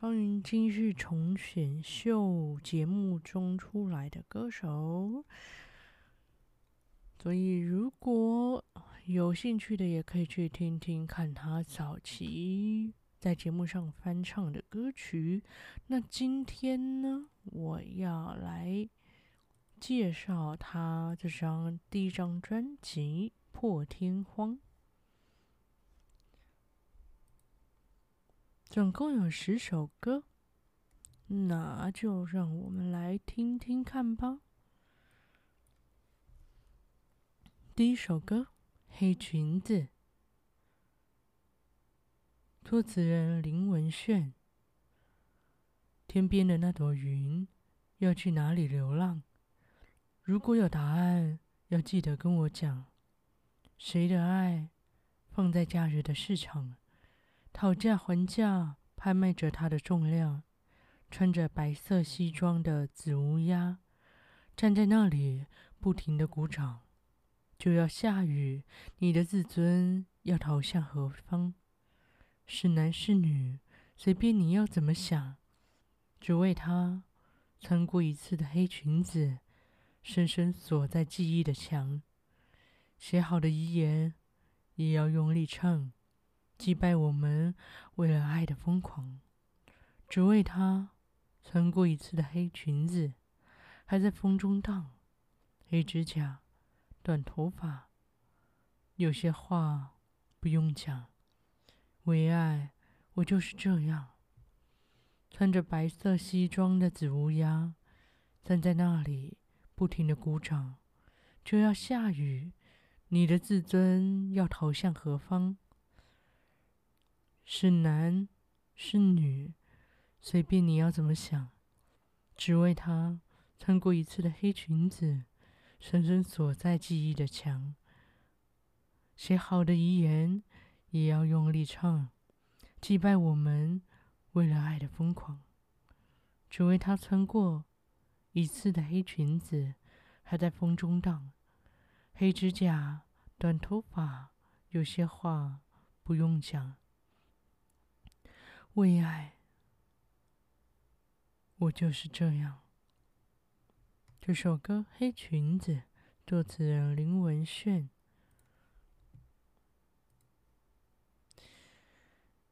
张芸京是从选秀节目中出来的歌手，所以如果有兴趣的，也可以去听听看他早期在节目上翻唱的歌曲。那今天呢，我要来介绍他这张第一张专辑《破天荒》。总共有十首歌，那就让我们来听听看吧。第一首歌《黑裙子》，作词人林文炫。天边的那朵云要去哪里流浪？如果有答案，要记得跟我讲。谁的爱放在假日的市场？讨价还价，拍卖着它的重量。穿着白色西装的紫乌鸦站在那里，不停地鼓掌。就要下雨，你的自尊要逃向何方？是男是女，随便你要怎么想。只为他穿过一次的黑裙子，深深锁在记忆的墙。写好的遗言，也要用力唱。击败我们为了爱的疯狂，只为他穿过一次的黑裙子，还在风中荡。黑指甲，短头发，有些话不用讲。为爱，我就是这样。穿着白色西装的紫乌鸦站在那里，不停的鼓掌。就要下雨，你的自尊要逃向何方？是男是女，随便你要怎么想，只为他穿过一次的黑裙子，深深锁在记忆的墙。写好的遗言也要用力唱，祭拜我们为了爱的疯狂，只为他穿过一次的黑裙子，还在风中荡。黑指甲，短头发，有些话不用讲。为爱，我就是这样。这首歌《黑裙子》，作词人林文炫。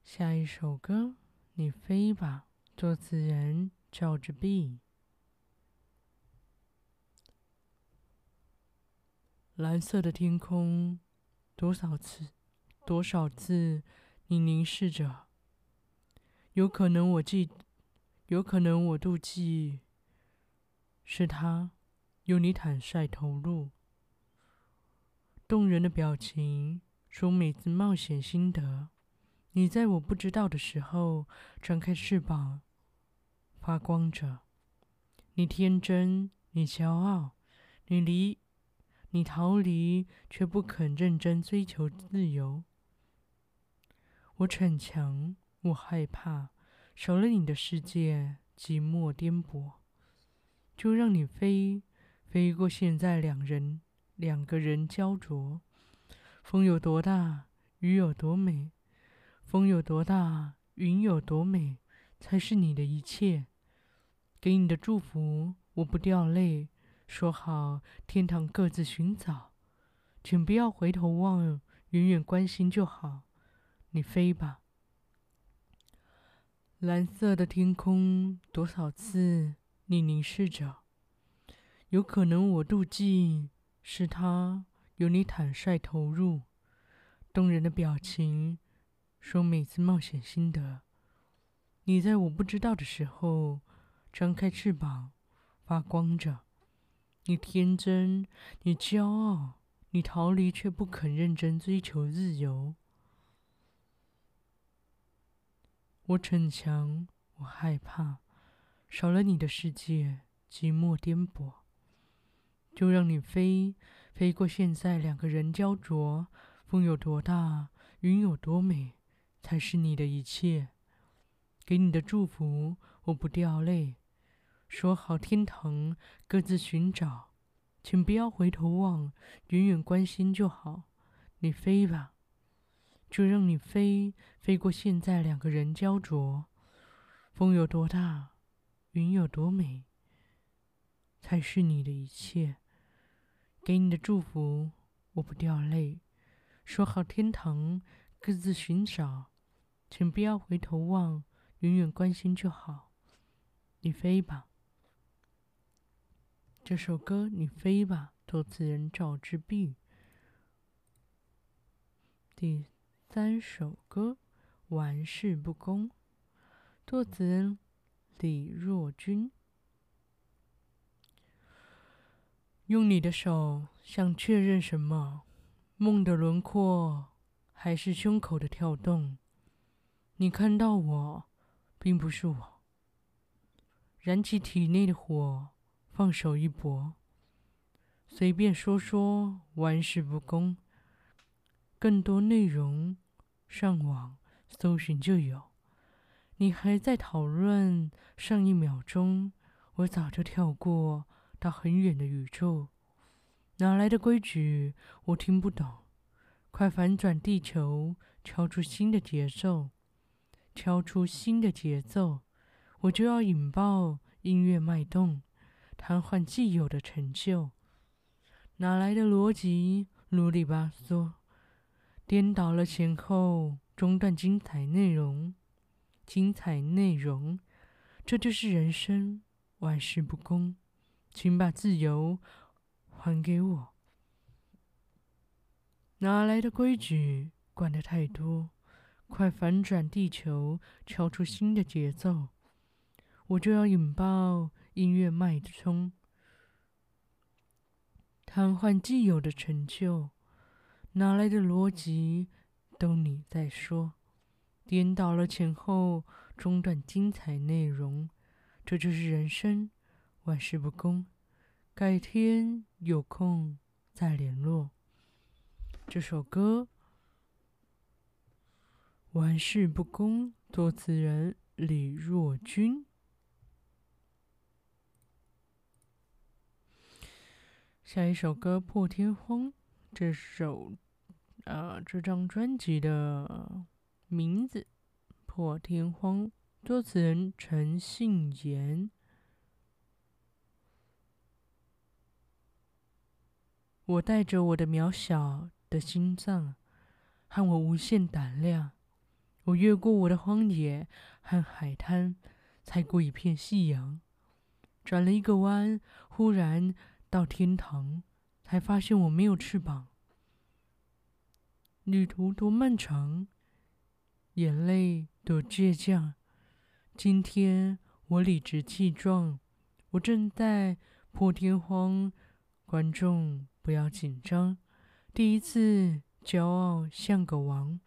下一首歌《你飞吧》，作词人赵志碧。蓝色的天空，多少次，多少次，你凝视着。有可能我记，有可能我妒忌，是他，有你坦率投入，动人的表情，说每次冒险心得。你在我不知道的时候张开翅膀，发光着。你天真，你骄傲，你离，你逃离，却不肯认真追求自由。我逞强。我害怕，少了你的世界，寂寞颠簸。就让你飞，飞过现在两人两个人焦灼。风有多大，雨有多美。风有多大，云有多美，才是你的一切。给你的祝福，我不掉泪。说好，天堂各自寻找，请不要回头望，远远关心就好。你飞吧。蓝色的天空，多少次你凝视着？有可能我妒忌，是他有你坦率投入，动人的表情，说每次冒险心得。你在我不知道的时候，张开翅膀，发光着。你天真，你骄傲，你逃离却不肯认真追求自由。我逞强，我害怕，少了你的世界，寂寞颠簸。就让你飞，飞过现在，两个人焦灼。风有多大，云有多美，才是你的一切。给你的祝福，我不掉泪。说好天堂各自寻找，请不要回头望，远远关心就好。你飞吧，就让你飞，飞过现在，两个人焦灼。风有多大，云有多美，才是你的一切。给你的祝福，我不掉泪。说好天堂各自寻找，请不要回头望，远远关心就好。你飞吧。这首歌《你飞吧》，作词人赵之璧。第三首歌《玩世不恭》，作词人李若君。用你的手，想确认什么？梦的轮廓，还是胸口的跳动？你看到我，并不是我。燃起体内的火，放手一搏，随便说说，玩世不恭。更多内容，上网搜寻就有。你还在讨论上一秒钟，我早就跳过。到很远的宇宙，哪来的规矩？我听不懂。快反转地球，敲出新的节奏，敲出新的节奏，我就要引爆音乐脉动，瘫痪既有的成就。哪来的逻辑？啰里吧嗦，颠倒了前后，中断精彩内容，精彩内容，这就是人生，万事不公。请把自由还给我。哪来的规矩？管得太多！快反转地球，敲出新的节奏，我就要引爆音乐脉冲，瘫痪既有的成就。哪来的逻辑？都你在说，颠倒了前后，中断精彩内容，这就是人生。玩世不恭，改天有空再联络。这首歌《玩世不恭》，作词人李若君。下一首歌《破天荒》，这首、呃，这张专辑的名字《破天荒》，作词人陈信言。我带着我的渺小的心脏，和我无限胆量，我越过我的荒野和海滩，踩过一片夕阳，转了一个弯，忽然到天堂，才发现我没有翅膀。旅途多漫长，眼泪多倔强。今天我理直气壮，我正在破天荒，观众。不要紧张，第一次骄傲像个王，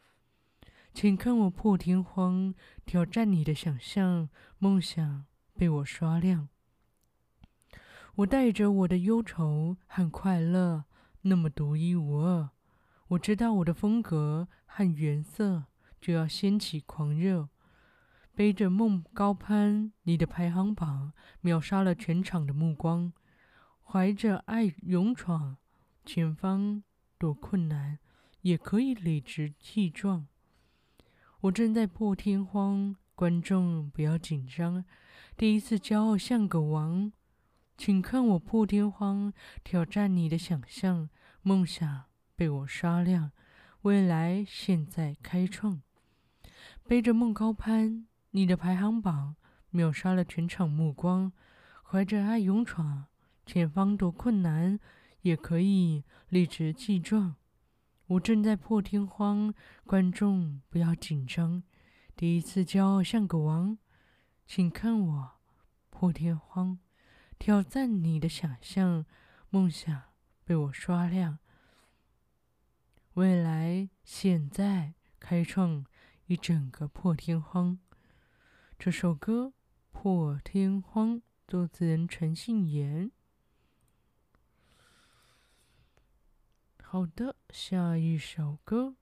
请看我破天荒挑战你的想象，梦想被我刷亮。我带着我的忧愁和快乐，那么独一无二。我知道我的风格和原色，就要掀起狂热，背着梦高攀，你的排行榜秒杀了全场的目光，怀着爱勇闯。前方多困难，也可以理直气壮。我正在破天荒，观众不要紧张。第一次骄傲像个王，请看我破天荒挑战你的想象，梦想被我刷亮，未来现在开创。背着梦高攀，你的排行榜秒杀了全场目光。怀着爱勇闯，前方多困难。也可以理直气壮。我正在破天荒，观众不要紧张。第一次骄傲像个王，请看我破天荒，挑战你的想象，梦想被我刷亮。未来现在开创一整个破天荒。这首歌《破天荒。作词人陈信言。好的，下一首歌《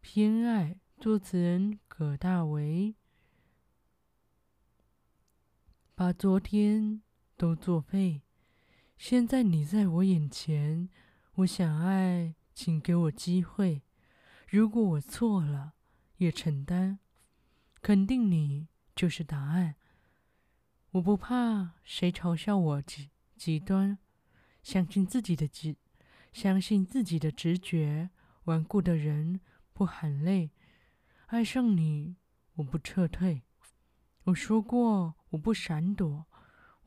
偏爱》，作词人葛大为。把昨天都作废，现在你在我眼前，我想爱，请给我机会。如果我错了，也承担，肯定你就是答案。我不怕谁嘲笑我极极端，相信自己的直。相信自己的直觉，顽固的人不喊累。爱上你，我不撤退。我说过，我不闪躲，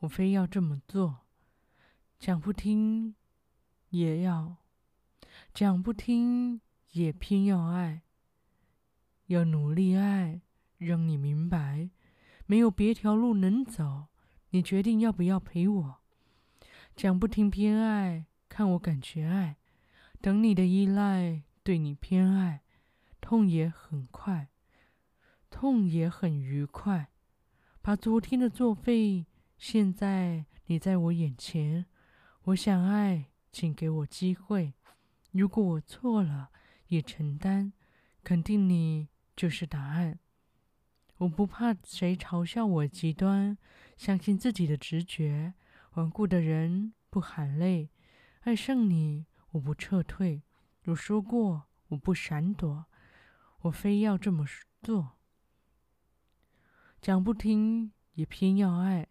我非要这么做。讲不听，也要；讲不听，也偏要爱。要努力爱，让你明白，没有别条路能走。你决定要不要陪我？讲不听，偏爱。看我感觉爱，等你的依赖，对你偏爱，痛也很快，痛也很愉快。把昨天的作废，现在你在我眼前，我想爱，请给我机会。如果我错了，也承担，肯定你就是答案。我不怕谁嘲笑我极端，相信自己的直觉，顽固的人不喊累。爱上你，我不撤退。我说过，我不闪躲，我非要这么做。讲不听，也偏要爱，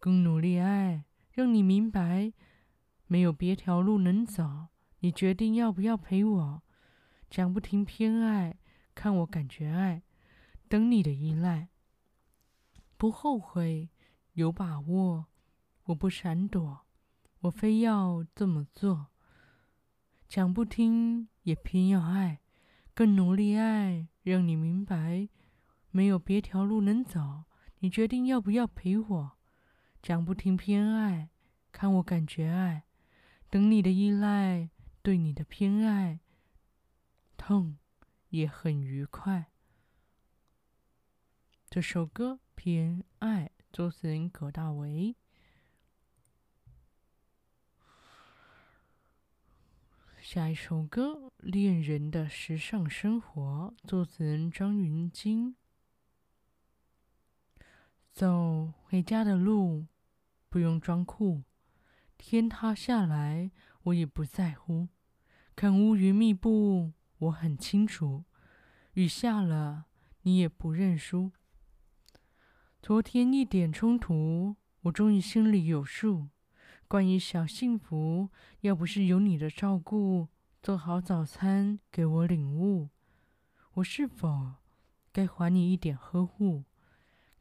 更努力爱，让你明白，没有别条路能走。你决定要不要陪我？讲不听，偏爱，看我感觉爱，等你的依赖，不后悔，有把握，我不闪躲。我非要这么做，讲不听也偏要爱，更努力爱，让你明白，没有别条路能走。你决定要不要陪我？讲不听偏爱，看我感觉爱，等你的依赖，对你的偏爱，痛也很愉快。这首歌《偏爱》，作词人葛大为。下一首歌《恋人的时尚生活》，作词人张芸京。走回家的路，不用装酷。天塌下来，我也不在乎。看乌云密布，我很清楚。雨下了，你也不认输。昨天一点冲突，我终于心里有数。关于小幸福，要不是有你的照顾，做好早餐给我领悟，我是否该还你一点呵护？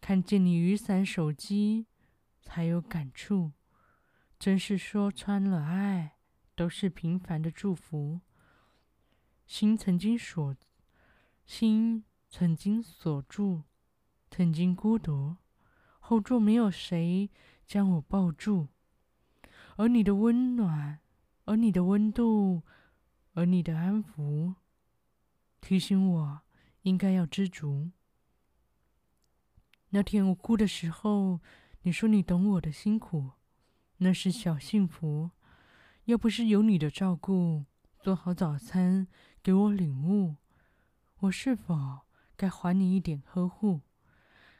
看见你雨伞手机，才有感触。真是说穿了，爱都是平凡的祝福。心曾经锁，心曾经锁住，曾经孤独，后座没有谁将我抱住。而你的温暖，而你的温度，而你的安抚，提醒我应该要知足。那天我哭的时候，你说你懂我的辛苦，那是小幸福。要不是有你的照顾，做好早餐给我领悟，我是否该还你一点呵护？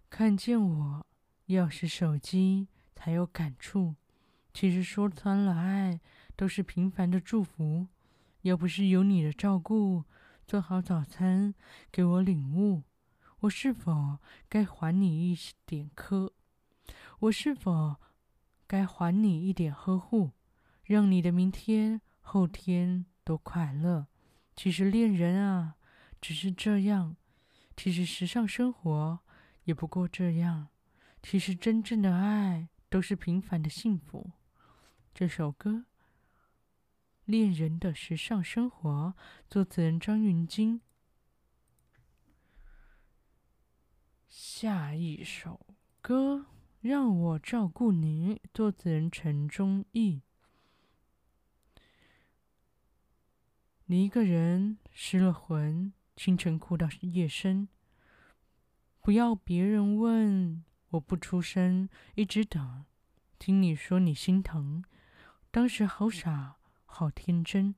看见我钥匙手机，才有感触。其实说穿了，爱都是平凡的祝福。要不是有你的照顾，做好早餐给我领悟，我是否该还你一点呵？我是否该还你一点呵护，让你的明天、后天都快乐？其实恋人啊，只是这样；其实时尚生活也不过这样；其实真正的爱都是平凡的幸福。这首歌《恋人的时尚生活》，作词人张芸京。下一首歌《让我照顾你》，作词人陈忠义。你一个人失了魂，清晨哭到夜深，不要别人问，我不出声，一直等，听你说你心疼。当时好傻，好天真。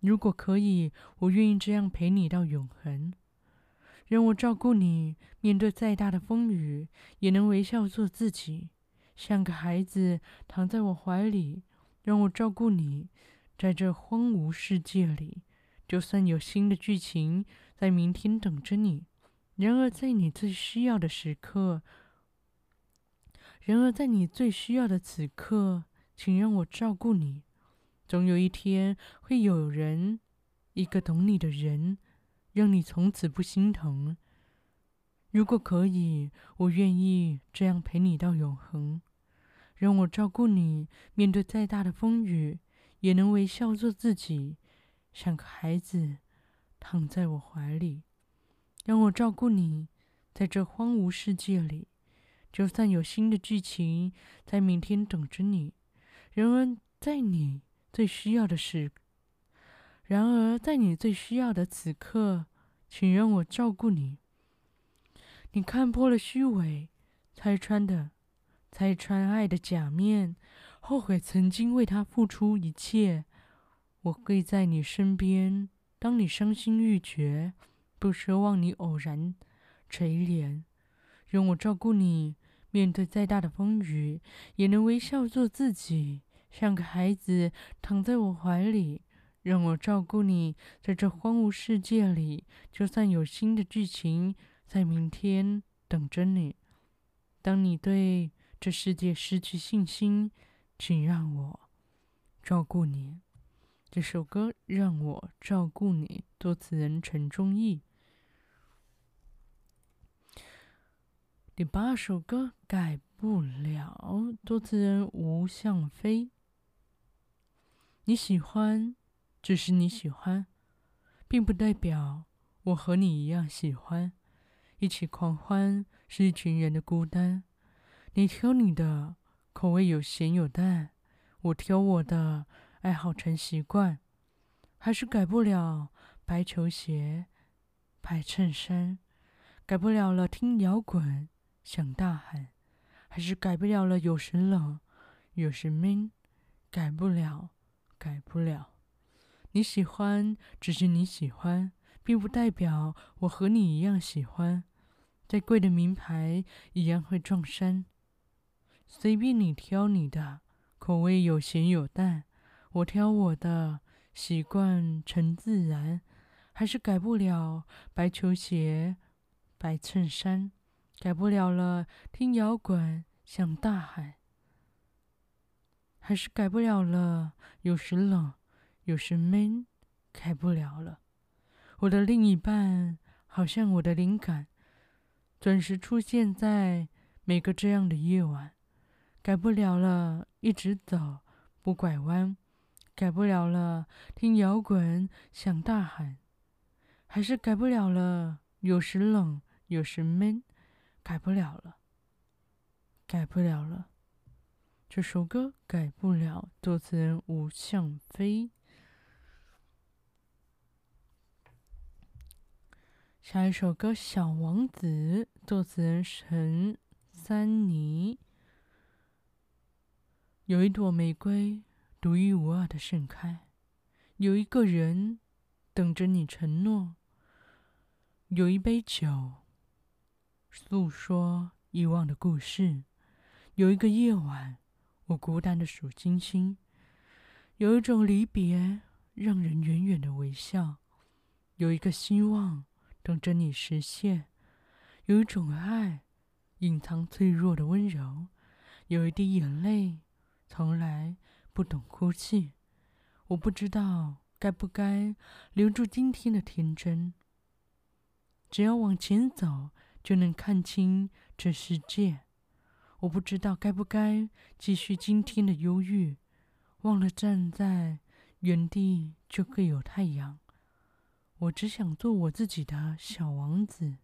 如果可以，我愿意这样陪你到永恒。让我照顾你，面对再大的风雨，也能微笑做自己，像个孩子躺在我怀里。让我照顾你，在这荒芜世界里，就算有新的剧情在明天等着你。然而，在你最需要的时刻，然而在你最需要的此刻，请让我照顾你。总有一天，会有人，一个懂你的人。让你从此不心疼。如果可以，我愿意这样陪你到永恒。让我照顾你，面对再大的风雨，也能微笑做自己，像个孩子躺在我怀里。让我照顾你，在这荒芜世界里，就算有新的剧情在明天等着你。然而，在你最需要的时。然而，在你最需要的此刻，请让我照顾你。你看破了虚伪，拆穿的，拆穿爱的假面，后悔曾经为他付出一切。我会在你身边，当你伤心欲绝，不奢望你偶然垂怜。让我照顾你，面对再大的风雨，也能微笑做自己，像个孩子躺在我怀里。让我照顾你，在这荒芜世界里，就算有新的剧情在明天等着你。当你对这世界失去信心，请让我照顾你。这首歌《让我照顾你》，作词人陈忠义。第八首歌《改不了》，作词人吴向飞。你喜欢。只是你喜欢，并不代表我和你一样喜欢。一起狂欢是一群人的孤单。你挑你的，口味有咸有淡；我挑我的，爱好成习惯。还是改不了白球鞋、白衬衫，改不了了听摇滚想大喊，还是改不了了有时冷，有时闷，改不了，改不了。你喜欢，只是你喜欢，并不代表我和你一样喜欢。再贵的名牌一样会撞衫。随便你挑你的，口味有咸有淡，我挑我的，习惯成自然。还是改不了白球鞋、白衬衫，改不了了听摇滚想大喊。还是改不了了，有时冷。有时闷，改不了了。我的另一半，好像我的灵感，准时出现在每个这样的夜晚。改不了了，一直走，不拐弯。改不了了，听摇滚想大喊。还是改不了了，有时冷，有时闷，改不了了，改不了了。这首歌改不了，作词人吴向飞。下一首歌《小王子》，作词人陈珊妮。有一朵玫瑰独一无二的盛开，有一个人等着你承诺，有一杯酒诉说遗忘的故事，有一个夜晚我孤单的数星星，有一种离别让人远远的微笑，有一个希望。等着你实现，有一种爱，隐藏脆弱的温柔，有一滴眼泪，从来不懂哭泣。我不知道该不该留住今天的天真，只要往前走，就能看清这世界。我不知道该不该继续今天的忧郁，忘了站在原地就会有太阳。我只想做我自己的小王子。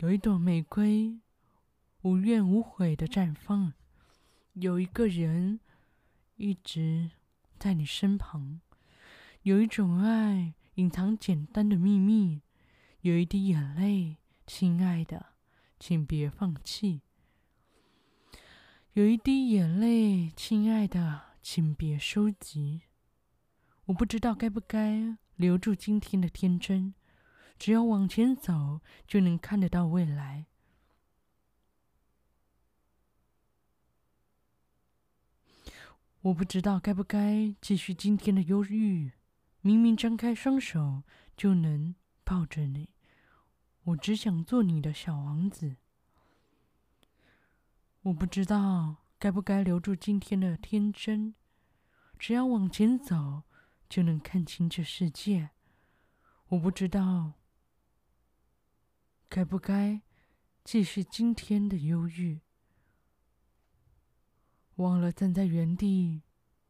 有一朵玫瑰，无怨无悔的绽放。有一个人一直在你身旁。有一种爱，隐藏简单的秘密。有一滴眼泪，亲爱的，请别放弃。有一滴眼泪，亲爱的，请别收集。我不知道该不该留住今天的天真，只要往前走，就能看得到未来。我不知道该不该继续今天的忧郁，明明张开双手就能抱着你，我只想做你的小王子。我不知道该不该留住今天的天真，只要往前走就能看清这世界。我不知道该不该继续今天的忧郁。忘了站在原地，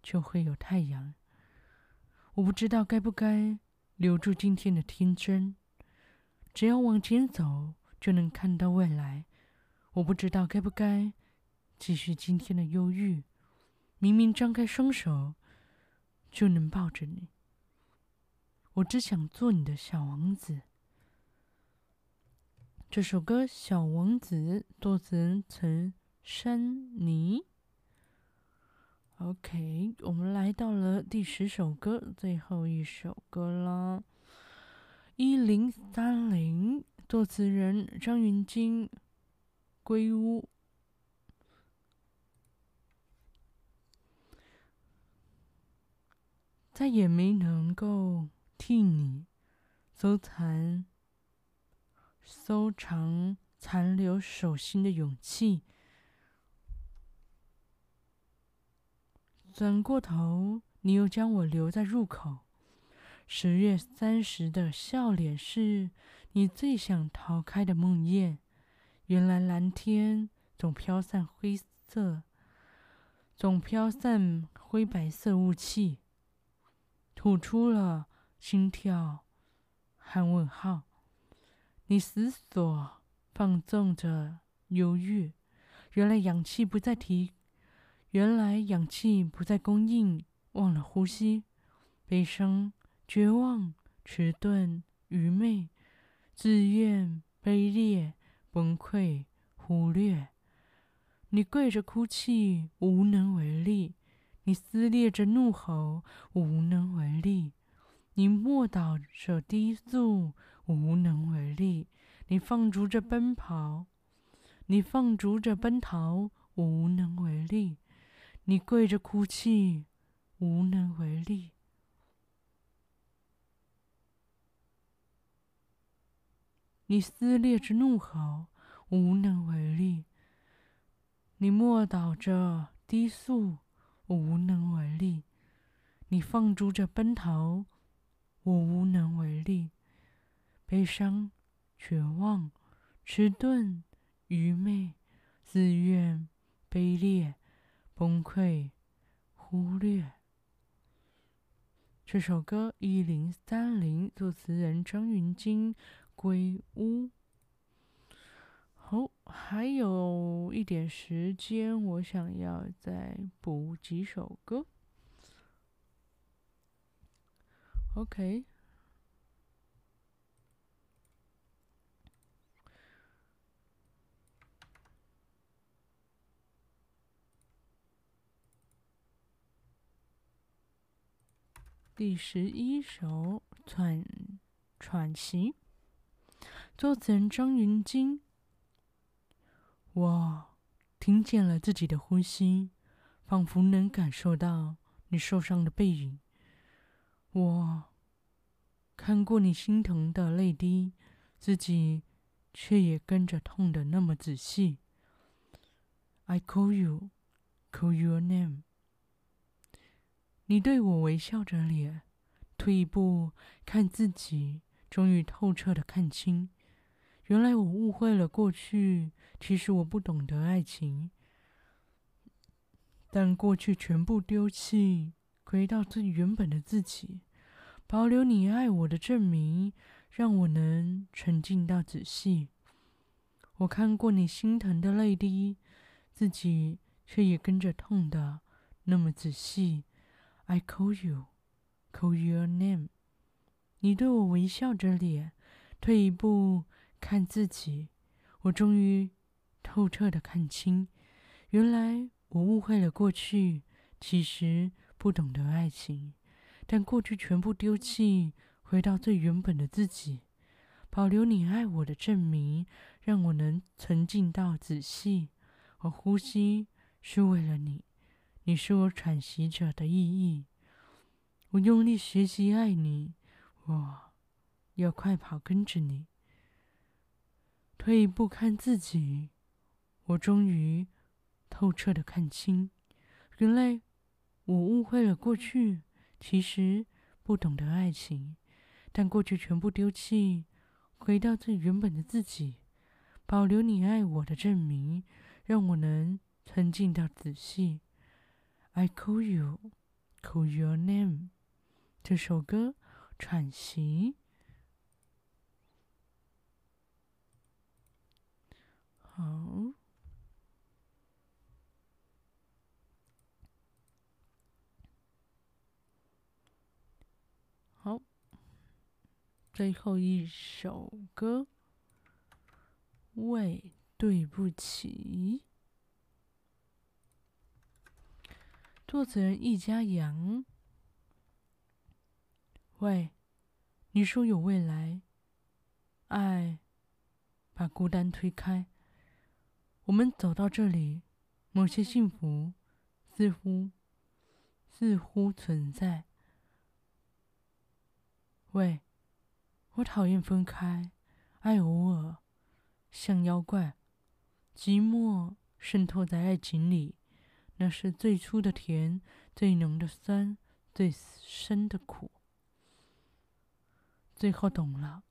就会有太阳。我不知道该不该留住今天的天真，只要往前走，就能看到未来。我不知道该不该继续今天的忧郁，明明张开双手就能抱着你。我只想做你的小王子。这首歌《小王子》作词人陈珊妮。OK，我们来到了第十首歌，最后一首歌了。一零三零，作词人张芸京，归屋。再也没能够替你收藏、收藏残留手心的勇气。转过头，你又将我留在入口。十月三十的笑脸，是你最想逃开的梦魇。原来蓝天总飘散灰色，总飘散灰白色雾气，吐出了心跳和问号。你思索，放纵着忧郁。原来氧气不再提。原来氧气不再供应，忘了呼吸，悲伤、绝望、迟钝、愚昧、自怨、卑劣、崩溃、忽略。你跪着哭泣，无能为力；你撕裂着怒吼，无能为力；你卧倒着低诉，无能为力；你放逐着奔跑，你放逐着奔逃，无能为力。你跪着哭泣，无能为力；你撕裂着怒吼，无能为力；你卧倒着低诉，无能为力；你放逐着奔逃，我无能为力。悲伤、绝望、迟钝、愚昧、自怨、卑劣。崩溃，忽略。这首歌一零三零，作词人张芸京，归屋。好，还有一点时间，我想要再补几首歌。OK。第十一首《喘喘息》，作词人张芸京。我听见了自己的呼吸，仿佛能感受到你受伤的背影。我看过你心疼的泪滴，自己却也跟着痛得那么仔细。I call you, call your name. 你对我微笑着脸，退一步看自己，终于透彻的看清，原来我误会了过去。其实我不懂得爱情，但过去全部丢弃，回到最原本的自己，保留你爱我的证明，让我能沉浸到仔细。我看过你心疼的泪滴，自己却也跟着痛的那么仔细。I call you, call your name。你对我微笑着脸，退一步看自己，我终于透彻的看清，原来我误会了过去，其实不懂得爱情。但过去全部丢弃，回到最原本的自己，保留你爱我的证明，让我能沉浸到仔细。我呼吸是为了你，你是我喘息着的意义。我用力学习爱你，我要快跑跟着你。退一步看自己，我终于透彻的看清，原来我误会了过去，其实不懂得爱情，但过去全部丢弃，回到最原本的自己，保留你爱我的证明，让我能沉浸到仔细。I call you, call your name。这首歌喘息。好，好，最后一首歌，喂，对不起，作词人易家扬。喂，你说有未来，爱把孤单推开。我们走到这里，某些幸福似乎似乎存在。喂，我讨厌分开，爱偶尔像妖怪，寂寞渗透在爱情里，那是最初的甜，最浓的酸，最深的苦。最后懂了，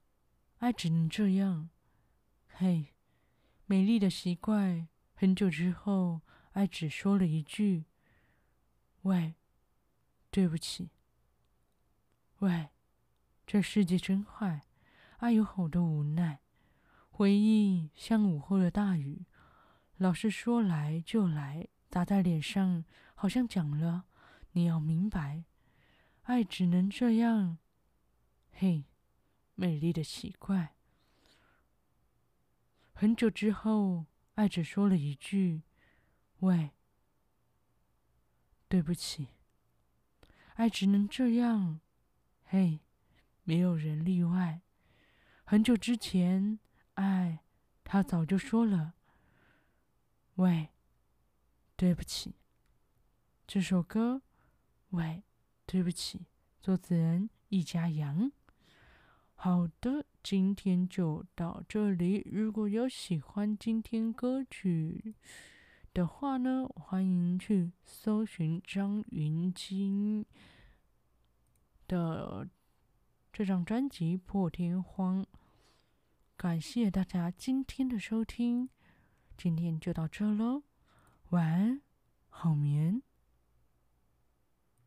爱只能这样。嘿。美丽的习惯。很久之后，爱只说了一句：“喂，对不起。”喂，这世界真坏。爱有好多无奈。回忆像午后的大雨，老是说来就来，打在脸上，好像讲了你要明白。爱只能这样。嘿，美丽的奇怪。很久之后，爱只说了一句：“喂，对不起。”爱只能这样。嘿，没有人例外。很久之前，爱他早就说了：“喂，对不起。”这首歌，《喂，对不起》，作词人易家扬。好的。今天就到这里。如果有喜欢今天歌曲的话呢，欢迎去搜寻张芸京的这张专辑《破天荒》。感谢大家今天的收听，今天就到这喽，晚安，好眠。